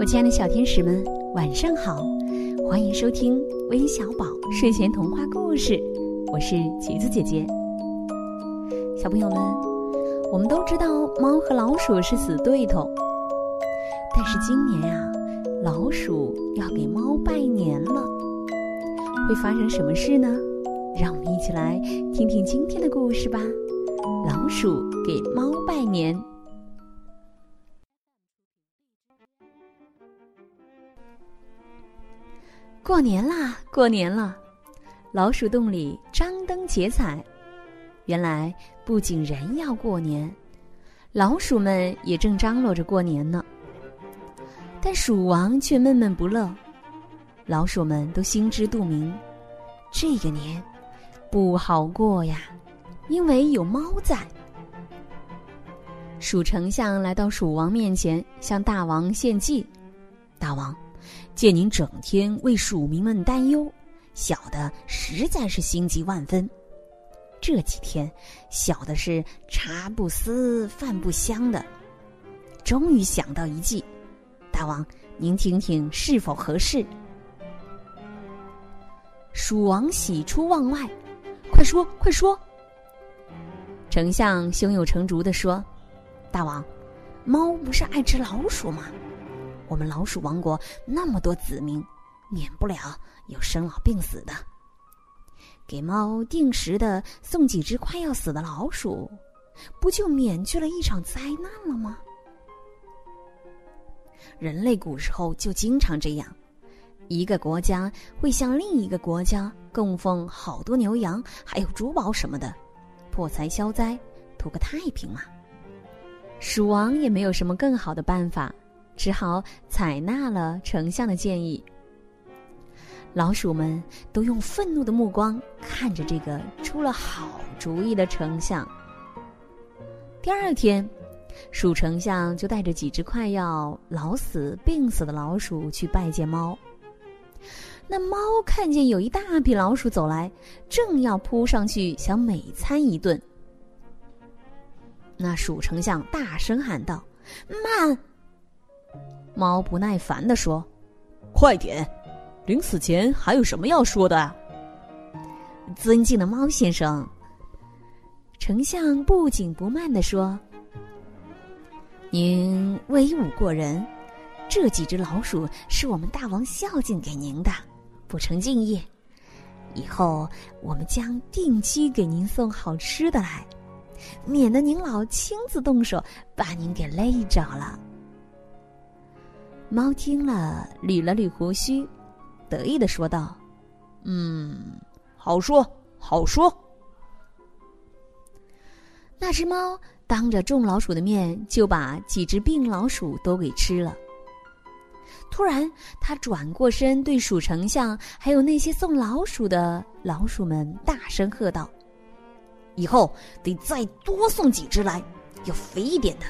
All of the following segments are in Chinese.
我亲爱的小天使们，晚上好！欢迎收听微小宝睡前童话故事，我是橘子姐姐。小朋友们，我们都知道猫和老鼠是死对头，但是今年呀，老鼠要给猫拜年了，会发生什么事呢？让我们一起来听听今天的故事吧。老鼠给猫拜年。过年啦，过年了！老鼠洞里张灯结彩。原来不仅人要过年，老鼠们也正张罗着过年呢。但鼠王却闷闷不乐。老鼠们都心知肚明，这个年不好过呀，因为有猫在。鼠丞相来到鼠王面前，向大王献计：“大王。”见您整天为鼠民们担忧，小的实在是心急万分。这几天，小的是茶不思饭不香的，终于想到一计。大王，您听听是否合适？鼠王喜出望外，快说快说！丞相胸有成竹的说：“大王，猫不是爱吃老鼠吗？”我们老鼠王国那么多子民，免不了有生老病死的。给猫定时的送几只快要死的老鼠，不就免去了一场灾难了吗？人类古时候就经常这样，一个国家会向另一个国家供奉好多牛羊，还有珠宝什么的，破财消灾，图个太平嘛。鼠王也没有什么更好的办法。只好采纳了丞相的建议。老鼠们都用愤怒的目光看着这个出了好主意的丞相。第二天，鼠丞相就带着几只快要老死、病死的老鼠去拜见猫。那猫看见有一大批老鼠走来，正要扑上去想美餐一顿。那鼠丞相大声喊道：“慢！”猫不耐烦地说：“快点，临死前还有什么要说的？”尊敬的猫先生，丞相不紧不慢地说：“您威武过人，这几只老鼠是我们大王孝敬给您的，不成敬意。以后我们将定期给您送好吃的来，免得您老亲自动手把您给累着了。”猫听了，捋了捋胡须，得意的说道：“嗯，好说好说。”那只猫当着众老鼠的面，就把几只病老鼠都给吃了。突然，他转过身，对鼠丞相还有那些送老鼠的老鼠们大声喝道：“以后得再多送几只来，要肥一点的，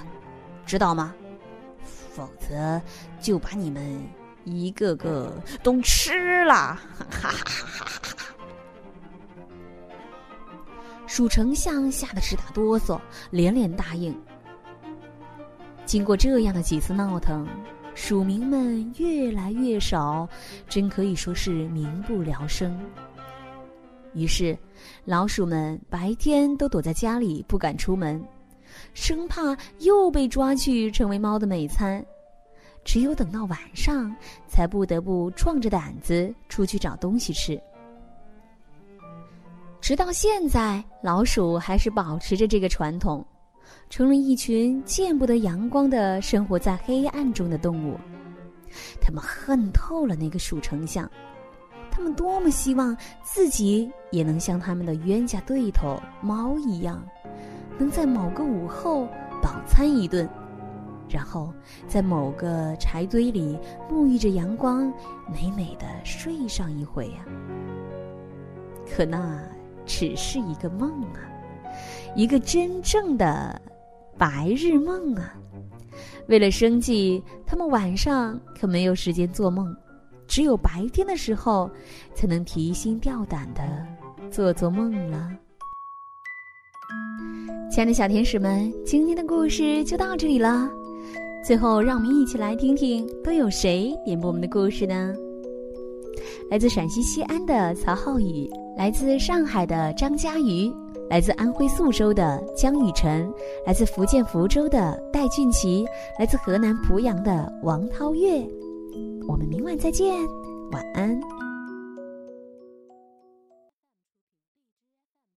知道吗？”否则，就把你们一个个都吃了！哈哈哈哈哈！鼠丞相吓得直打哆嗦，连连答应。经过这样的几次闹腾，鼠民们越来越少，真可以说是民不聊生。于是，老鼠们白天都躲在家里，不敢出门。生怕又被抓去成为猫的美餐，只有等到晚上，才不得不壮着胆子出去找东西吃。直到现在，老鼠还是保持着这个传统，成了一群见不得阳光的生活在黑暗中的动物。他们恨透了那个鼠丞相，他们多么希望自己也能像他们的冤家对头猫一样。能在某个午后饱餐一顿，然后在某个柴堆里沐浴着阳光，美美的睡上一回呀。可那只是一个梦啊，一个真正的白日梦啊。为了生计，他们晚上可没有时间做梦，只有白天的时候才能提心吊胆的做做梦了。亲爱的小天使们，今天的故事就到这里了。最后，让我们一起来听听都有谁点播我们的故事呢？来自陕西西安的曹浩宇，来自上海的张佳瑜，来自安徽宿州的江雨晨，来自福建福州的戴俊奇，来自河南濮阳的王涛月。我们明晚再见，晚安。